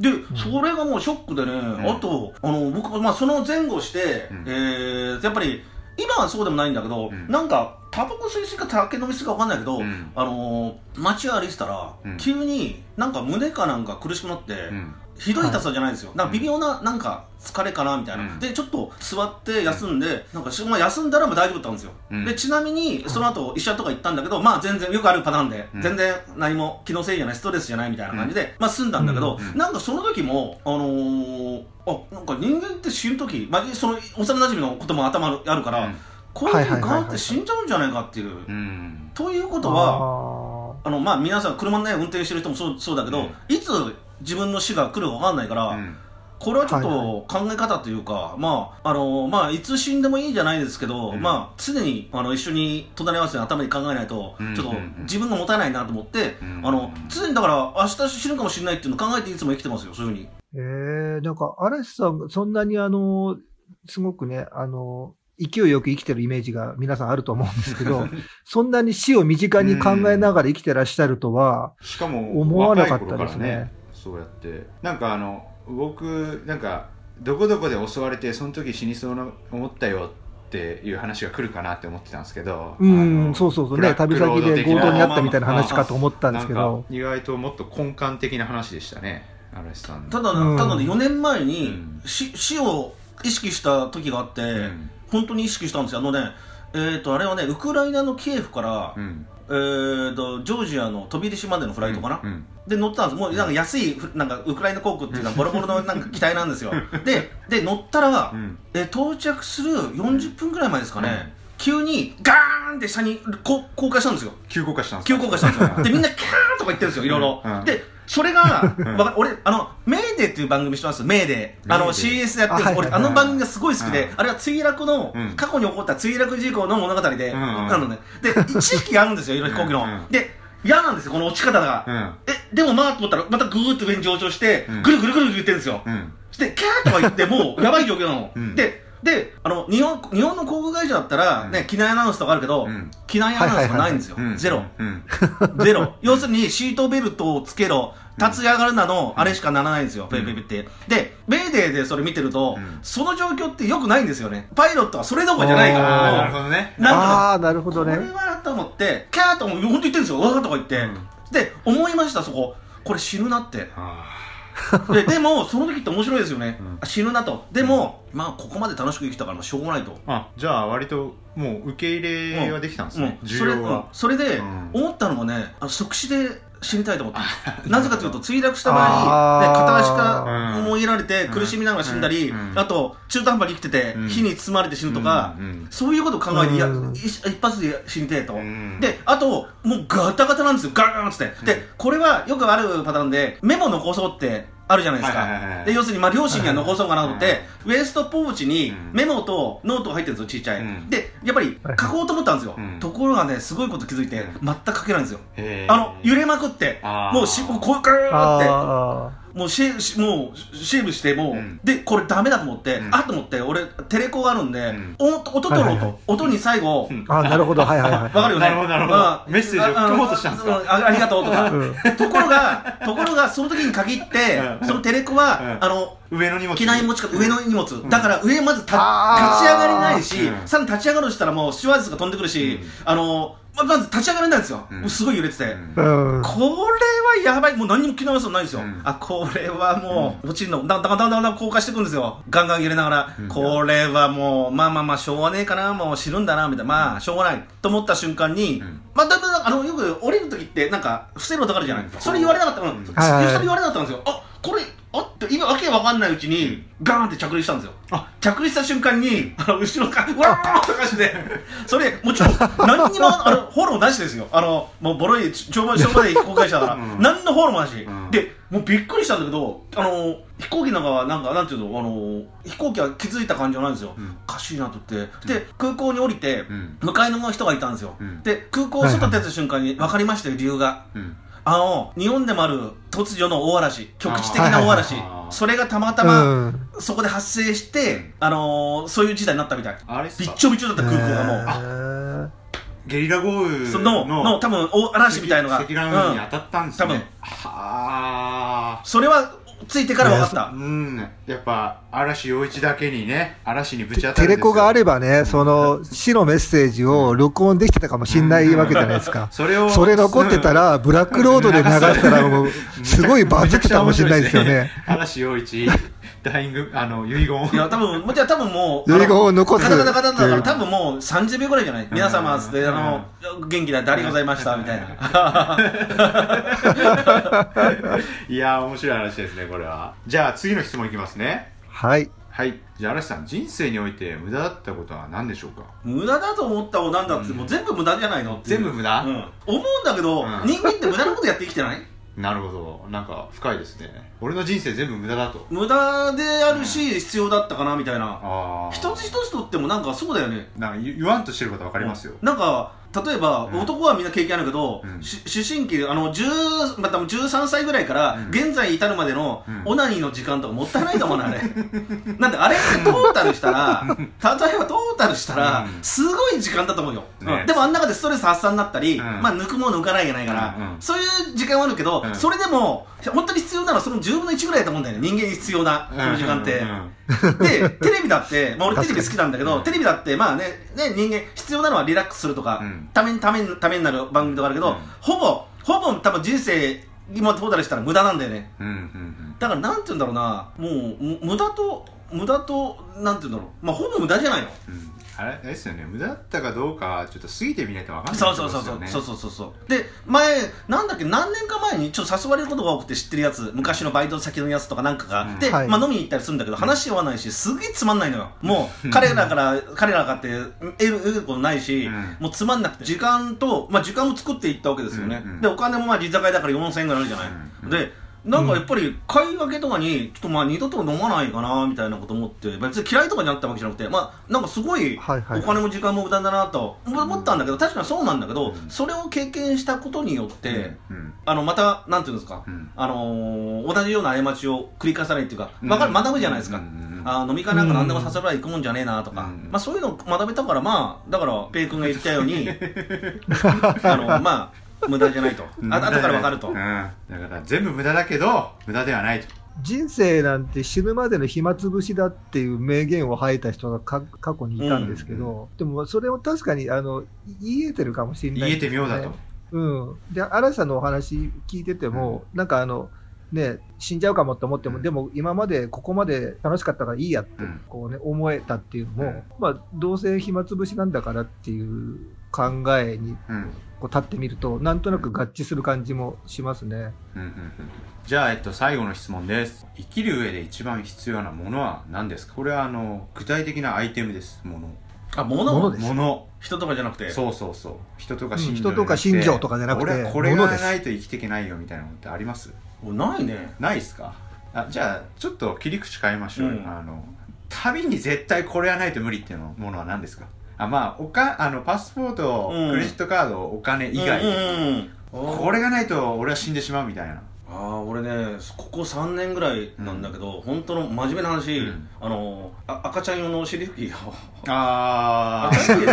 で、それがもうショックでね、ん。あとあの僕、まあ、その前後して、うん。えーやっぱり今はそうでもないんだけど、うん。なんかタバコ吸いすぎか酒飲みすぎか分かんないけど、うん。あの街歩いてたら、うん。急になんか胸かなんか苦しくなって、うんひどい痛さじゃないですよ、なんか微妙ななんか疲れかなみたいな、うん。でちょっと座って休んで、なんかしまあ、休んだらもう大丈夫だったんですよ、うん。でちなみにその後医者とか行ったんだけど、まあ全然よくあるパターンで、うん。全然何も気のせいじゃないストレスじゃないみたいな感じで、まあ済んだんだけど、うんなんかその時もあのーあなんか人間って死ぬ時、まあ、その幼馴染のことも頭あるから、うん。こういう時はいはいはいはいガーって死んじゃうんじゃないかっていう、うん。というこあとはあのまあ皆さん車ね運転してる人もそうそうだけど、うん。いつ自分の死が来るか分かんないから、うん。これはちょっはいと考え方というか、まああのまあ、いつ死んでもいいじゃないですけど、うん。まあ、常にあの一緒に隣り合わせに頭に考えないと、うんちょっとうんうん。自分が持たないなと思って、うん。あの常にだから明日死ぬかもしれないっていうのを考えていつも生きてますよ、そういうふうに。えー、なんか嵐さん、そんなにあの、すごくね、あの、勢いよく生きてるイメージが皆さんあると思うんですけど、そんなに死を身近に考えながら生きてらっしゃるとは、しかも思わなかったですねそうやって。なんかあの僕なんかどこどこで襲われてその時死にそうな思ったよっていう話が来るかなって思ってたんですけどうあん、のそうそうそう。ね、旅先で強盗にあったみたいな話かと思ったんですけなんどか、意外ともっと根幹的な話でしたね嵐さんの。ただ、うん。ただね、4年前にうん。死死を意識した時があって、うん。本当に意識したんですよ。あのね、えー、とあれはね、ウクライナのキエフから、うんえー、とジョージアの飛び出しまでのフライトかな？うんで乗ったんです。もうなんか安いふなんかウクライナ航空っていうのはボロボロのなんか 機体なんですよ。でで乗ったら、うん。え到着する40分ぐらい前ですかね、急にガーンって下にこ降下したんですよ。急降下したんです急降下したんですよ。でみんなキャーンとか言ってるんですよいろいろ、うん。でそれが、わか俺あのメーデーっていう番組してます？メーデーあの CS でやってる俺あの番組がすごい好きで、うん。あれは墜落の、うん。過去に起こった墜落事故の物語で、うんうん。なのね。で知識があるんですよいろいろ飛行機の、うん。うんで嫌なんですよこの落ち方が、うん。え、でもまあと思ったら、またぐーっと上に上昇して、うん。ぐるぐるぐるぐる言ってるんですよ。うん。で、キャーとか言って、もう、やばい状況なの。うん。で、で、あの、日本、日本の航空会社だったら、うんね、機内アナウンスとかあるけど、うん機内アナウンスがないんですよ。うんゼロ。うんゼロ。要するに、シートベルトをつけろ、立ち上がるなの、あれしかならないんですよ、ペイペイペイって。で、メーデーでそれ見てると、うんその状況って良くないんですよね。パイロットはそれどころじゃないかああなら、るほどねなんとかああ、なるほどこれね。はと思って、キャーとも、本当言ってるんですよ、わーとか言って。うんで、思いました、そこ。これ死ぬなって。あででも、その時って面白いですよね。うんあ死ぬなと。でも、まあ、ここまで楽しく生きたから、まあしょうがないと。あじゃあ割ともう受け入れはできたんですねうんそれうんそれで、うん思ったのがね、あの即死で死にたいと思った。なぜかというと、墜落した場合、ね、片足かうん。もいられて苦しみながら死んだり、うん。あと、中途半端に生きててうん、火に包まれて死ぬとか、うん。うん。そういうことを考えて、いや、うん一一発で死にてえと。うん。で、あと、もうガタガタなんですよ、ガーンっつって。で、これはよくあるパターンで、メモ残そうって、あるじゃないですか。で、要するに、まあ、両親には残そうかなと思って、ウエストポーチにうん。メモとノートが入ってるんですよ、ちっちゃい。うん。で、やっぱりはい。書こうと思ったんですよ。うん。ところがね、すごいこと気づいてう、全く書けないんですよ。あの、揺れまくってもうし、もうこう、ガーって、あもうシェしもうシェーブしてもう、うん。でこれダメだと思って、うん。あと思って俺テレコがあるんで、ん。お音取ろうと、はいはいはい。音に最後、うん。あ、あなるほど、はいはいはい。わかるよね？なるほどなるほど。うん。メッセージを含もうとしたんですか？ああありがとうとか、うん。ところがところがその時に限って、うん。そのテレコは、うん。あの上の荷物。機内持ち方上の荷物、だから上まずたあー。立ち上がれないし、うん。さらに立ち上がるとしたらもうスチュワーデスが飛んでくるし、うん。あのままず立ち上がれないんですよ、うん。もうすごい揺れてて、うんうん。これはやばい、もう何にも機能要素ないんですよ。うんあ、これはもう、落ちるの、だんだんだんだんだん降下していくんですよ。ガンガン揺れながら。うんこれはもう、まあまあまあ、しょうがねえかな、もう知るんだな、みたいな。まあ、しょうがない。と思った瞬間に、うんまあ、だんだん、あの、よく降りるときって、なんか、伏せる音があるじゃない。それ言われなかった。うん。それ言われなかったんですよ。あ、これ、あって、今、わけわかんないうちに、ガーンって着陸したんですよ。あ着陸した瞬間に、あの、後ろから、うわーっとかして、それ、もちろん、何にも、あの、フォローなしですよ。あの、もう、ボロい、超ま超まで公開したから、うん何のフォローもなし、んで、もうびっくりしたんだけど、あの、飛行機なんかは、なんか、なんていうの、あの、飛行機は気づいた感じじゃないんですよ。うんおかしいなと思って。で、空港に降りて、うん向かいの人がいたんですよ。うんで、空港を外出た瞬間に分かりましたよ、理由が。うんあの、日本でもある突如の大嵐、局地的な大嵐あーはいはいはい、それがたまたうま、ん。そこで発生して、あのーそういう事態になったみたい。びっちょびちょだった空港がもう。あゲリラ豪雨その、の、の多分、大嵐みたいのが。積乱雲に当うんたったんですね多分はあそれは、ついてから分かった。うん。やっぱ嵐陽一だけにね嵐にぶち当たるテレコがあればね、その死のメッセージを録音できてたかもしんないわけじゃないですか。それをそれ残ってたら、ブラックロードで流したら、もう、すごいバズってたかもしれないですよね。嵐陽一ダイイングあの遺言いや、多分、もうじゃあ多分もう、遺言を残す。カタカタカタだから、多分もう30秒ぐらいじゃない？皆様、つって、あの、元気だありがとうございました、みたいな。いやー面白い話ですねこれは。じゃあ次の質問いきますね。はい。はい。じゃあ嵐さん人生において無駄だったことは何でしょうか？無駄だと思ったもなんだって、もう全部無駄じゃないのって全部無駄？うん。思うんだけど、うん。人間って無駄なことやって生きてない？なるほど。なんか深いですね。俺の人生全部無駄だと。無駄であるし、必要だったかな、みたいな。ああ一つ一つとってもなんかそうだよね。なんか言言わんとしてること分かりますよ、なんか、例えば、うん。男はみんな経験あるけど、うん。し思春期、あの、10、また13歳ぐらいから、うん。現在至るまでのうん。オナニーの時間とかもったいないと思うな、あれ。なんで、あれトータルしたら、例えばトータルしたらう、ん。すごい時間だと思うよ。ね。うん。でもあん中でストレス発散になったり、うん。まあ、抜くもの抜かないじゃないから、うんうん。そういう時間はあるけど、うん。それでも、本当に必要なのはその10分の1ぐらいだと思うんだよね、人間に必要な、その時間って。うんうんで、テレビだって、まあ、俺テレビ好きなんだけど、うん。テレビだって、まあね、ね、人間、必要なのはリラックスするとか、うん。ために、ために、ためになる番組とかあるけど、うん。ほぼ、ほぼ多分人生、今トータルしたら無駄なんだよね。うんうんだから、なんて言うんだろうな、もう、む無駄と、無駄と、なんて言うんだろう、まあ、ほぼ無駄じゃないの。うんうんあれですよね。無駄だったかどうかちょっと過ぎてみないと分かんないそうそうそうそう、そうそうそうそう。で前なんだっけ？何年か前にちょっと誘われることが多くて知ってるやつ。昔のバイト先のやつとかなんかがあって、はい。まあ、飲みに行ったりするんだけど話合わないしすげえつまんないのよ。もう彼らから彼らがって得る得ることないし、うん。もうつまんなくて。時間と、まあ、時間も作っていったわけですよね、うんうんでお金もまあ居酒屋だから4000円ぐらいあるじゃない、うん。でなんかやっぱり買い分けとかにちょっとまあ二度と飲まないかなみたいなこと思って別に嫌いとかになったわけじゃなくてまあなんかすごいお金も時間も無駄だなと思ったんだけど確かにそうなんだけど、うん。それを経験したことによって、うん。あのまたなんていうんですか、うん。あのー同じような過ちを繰り返さないっていうか、学ぶじゃないですか、あー飲み会なんか何でも誘えば行くもんじゃねえなとか、うん。まあ、そういうのを学べたからまあだからペイ君が言ったように あのまあ無駄じゃないと、あ後から分かると、うん、だから全部無駄だけど無駄ではないと。人生なんて死ぬまでの暇つぶしだっていう名言を吐いた人がか過去にいたんですけど、でもそれを確かにあの言えてるかもしれない言えてみようだと、うん。で、嵐さんのお話聞いてても、なんかあの、ね、死んじゃうかもって思っても、うん。でも今までここまで楽しかったからいいやってうん、こうね、思えたっていうのも、うん。まあ、どうせ暇つぶしなんだからっていう考えにうんこう立ってみると、なんとなく合致する感じもしますね。うんうんうん。じゃあ、えっと、最後の質問です。生きる上で一番必要なものは何ですか？これはあの具体的なアイテムです。ものあ物？物です。もの人とかじゃなくて？そうそうそう。人とかうん。信条人とか信条とかじゃなくて俺はこれがないと生きていけないよみたいなのってあります？ないね。ないっすか？あじゃあちょっと切り口変えましょう。よ、うん。あの旅に絶対これはないと無理っていうのものは何ですか？あまあおかあのパスポート、うん。クレジットカードお金以外、うんうんうん。これがないと俺は死んでしまうみたいな。ああ俺ねここ3年ぐらいなんだけど、本当の真面目な話、うん。あのあ赤ちゃん用の尻拭きを。あ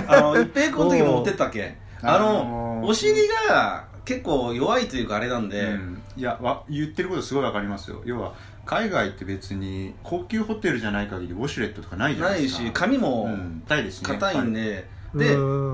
あの一平君の時も持ってったっけ？ああのお尻が結構弱いというかあれなんで、うん、いやわ言ってることすごいわかりますよ。要は海外って別に高級ホテルじゃない限りウォシュレットとかないじゃなないいですか。し髪もうん硬いですね。硬いんで、うで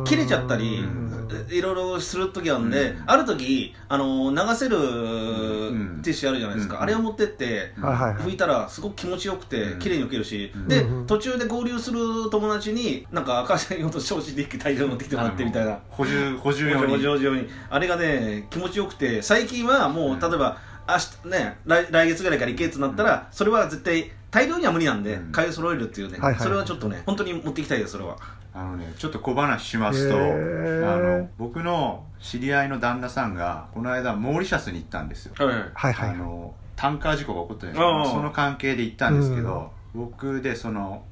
切れちゃったりうん。いろいろする時あるんで、うん。ある時あの流せるん。ティッシュあるじゃないですか、うん。あれを持ってって、うん拭いたらすごく気持ちよくてうん。綺麗に拭けるし、うん。で、うん途中で合流する友達になんか赤ちゃん用と消臭で大量持ってきてもらってみたいな。補充補充用に。補助用に。あれがね気持ちよくて最近はもう、うん。例えば明日ね来来月ぐらいから行けってなったら、それは絶対大量には無理なんで、うん。買い揃えるっていうね、はいはいそれはちょっとね本当に持っていきたいですそれは。あのねちょっと小話しますと、へー。あの僕の知り合いの旦那さんがこの間モーリシャスに行ったんですよ、はいはい。はいあのタンカー事故が起こったんですけああ。どその関係で行ったんですけど、僕でその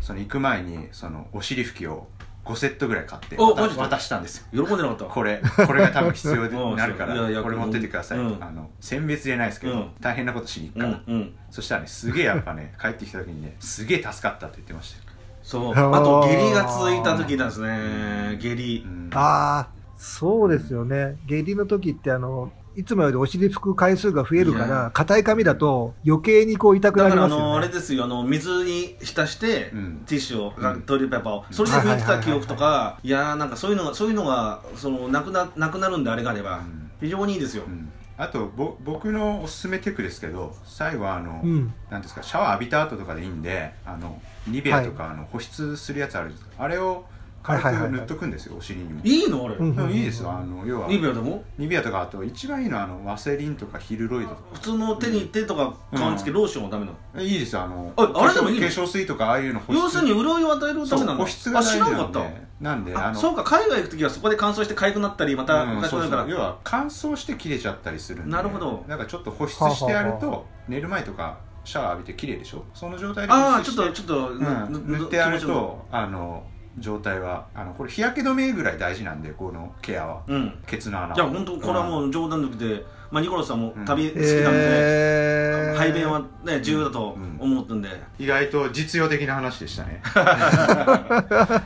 その行く前にそのお尻拭きを5セットぐらい買って渡おマジで？渡したんですよ。喜んでなかった？これこれが多分必要に なるかうんいやいやらこれ持ってってください。と、うん。あの選別じゃないですけど、うん。大変なことしに行くうから、んうん。そしたらねすげえやっぱね 帰ってきた時にねすげえ助かったって言ってましたよ、そう。あと下痢が続いた時なんですね。下痢。うん。ああ、そうですよね。下痢の時って、あの、いつもよりお尻拭く回数が増えるかいら、硬い髪だと余計にこう痛くなだからありますよね。のあれですよあの水に浸して、うん。ティッシュを、うんトイレットペーパーをそれで拭いてた記憶とかいやーなんかそういうのがそういうのがそのなくななくなるんであれがあれば、うん。非常にいいですよ、うん。あとぼ僕のおすすめテクですけど最後はあの、うん。なんですかシャワー浴びた後とかでいいんであのニベアとか、あの保湿するやつあるじゃないですか。あれを軽くはいはいはいはい。塗っとくんですよ、お尻にも、いいの？あれ、うんうん。いいですよ。あの要はニベアでも？ニベアとかあと一番いいのはあのワセリンとかヒルロイドとか。普通の手に手とか顔につけ、ローションはダメなの？いいですよあのああれでもいいの？化粧水とかああいうの保湿。要するに潤いを与えるためなんだ保湿が大事あ知らなかった。なんでなんでのあそうか海外行く時はそこで乾燥して痒くなったりまたうん。そう痒くなるから、要は乾燥して切れちゃったりするんで。なるほど。だからちょっと保湿してやるはあと寝る前とかシャワー浴びて綺麗でしょ？その状態でああち保湿して。ょっとちょっと、うん、ぬ塗ってやるとあの状態はあのこれ日焼け止めぐらい大事なんでこのケアは。くうん。ケツの穴じゃあ本当これはもうん。う冗談抜きで、まあ、ニコラスさんもうん。旅好きなんで、えー、排便はね重要だと思ってんで、意外と実用的な話でしたね。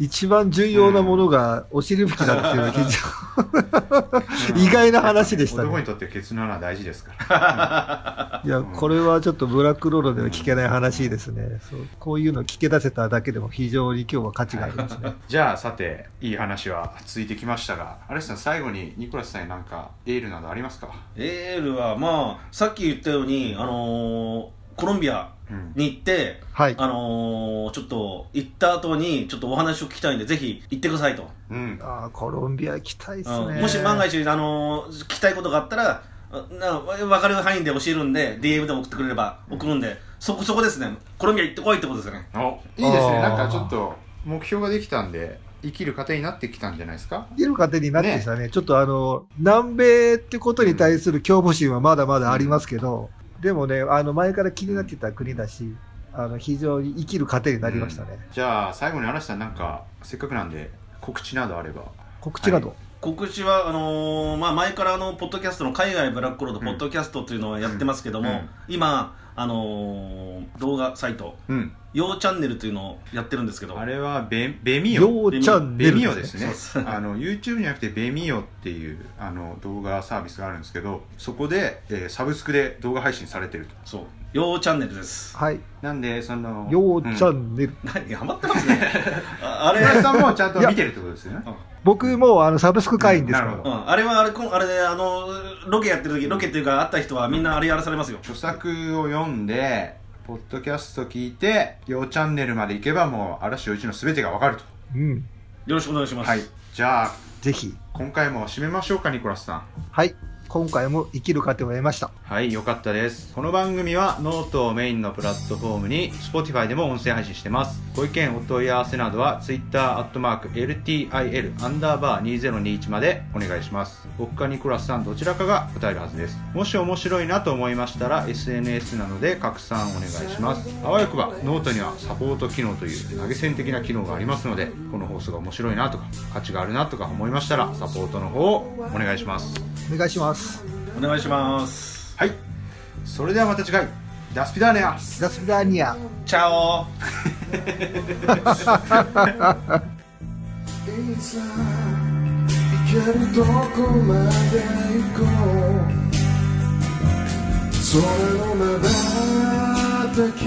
一番重要なものがお尻拭きだっていうのは非常意外な話でしたね。男にとってケツの穴は大事ですから。いや、これはちょっとブラックロードでは聞けない話ですね。そう。こういうの聞け出せただけでも非常に今日は価値がありますね。じゃあさていい話は続いてきましたがアレスさん最後にニコラスさんに何かエールなどありますか？エールはまあさっき言ったように、あのーコロンビアうん。に行って、はい。あのーちょっと行った後にちょっとお話を聞きたいんでぜひ行ってくださいと、うん。あーコロンビア行きたいですね。うん。もし万が一、あのー聞きたいことがあったらあな分かる範囲で教えるんで DM でも送ってくれれば送るんでそこそこですね。コロンビア行ってこいってことですよね。お。いいですね。なんかちょっと目標ができたんで生きる糧になってきたんじゃないですか？生きる糧になってきたね。ちょっとあの、南米ってことに対する恐怖心はまだまだありますけど、でもね、あの、前から気になってた国だし、あの、非常に生きる糧になりましたね。じゃあ最後に嵐さんなんかせっかくなんで告知などあれば。告知など？告知はあのーまあ、前からあのポッドキャストの海外ブラックロードうん。ポッドキャストというのはやってますけども、うん。今、あのー動画サイト。うん「ようチャンネル」というのをやってるんですけど。あれはベベミオようチャンネルベミオですね。そうそう あの YouTube じゃなくてベミオっていうあの動画サービスがあるんですけどそこで、えーサブスクで動画配信されてると。そう「ようチャンネル」ですはい。なんでそのようチャんンネル。何ハマってますね ああれ嵐さんもちゃんと見てるってことですよね僕もあのサブスク会員ですから。うんなるほうん、あれはあれこんあれであのロケやってる時ロケっていうか会った人はみんなあれやらされますよ著作を読んでポッドキャスト聞いて「ようチャンネル」まで行けばもう嵐陽一の全てがわかるとうん。よろしくお願いします、はいじゃあぜひ。今回も締めましょうかニコラスさんはい。今回も生きる糧を得ました。はい、よかったです。この番組はノートをメインのプラットフォームに Spotify でも音声配信してます。ご意見、お問い合わせなどは Twitter アットマーク LTIL アンダーバー2021までお願いします。僕かニコラスさんどちらかが答えるはずです。もし面白いなと思いましたら SNS などで拡散お願いします。あわよくばノートにはサポート機能という投げ銭的な機能がありますので、この放送が面白いなとか価値があるなとか思いましたらサポートの方をお願いします。お願いします。お願いします。はい。それではまた次回。ダスピダーネアダスピダーニア。チャオいざ行けるどこまで行こうそれのまばたき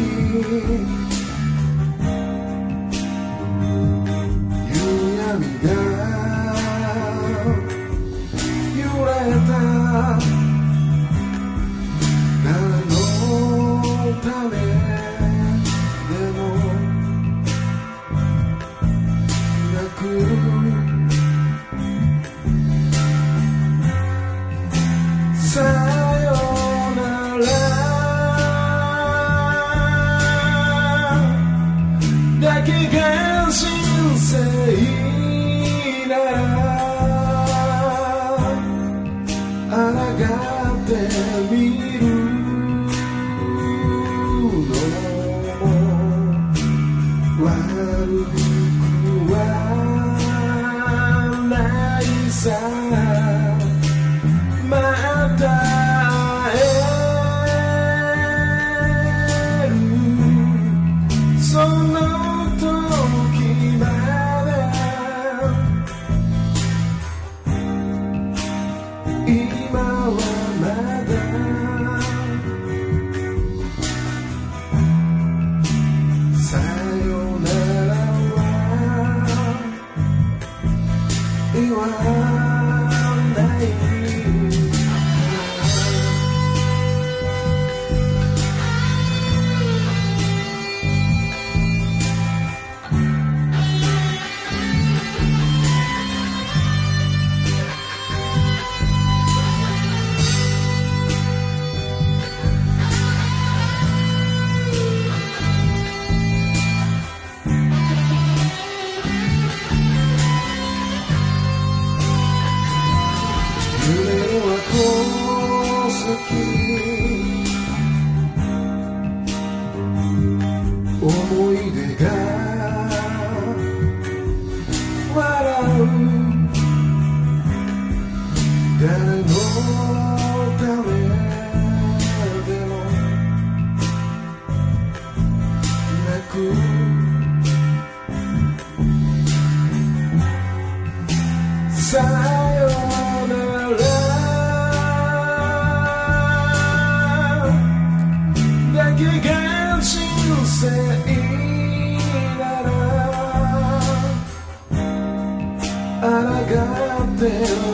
夕闇がたなさよなら。だけが人生なら抗って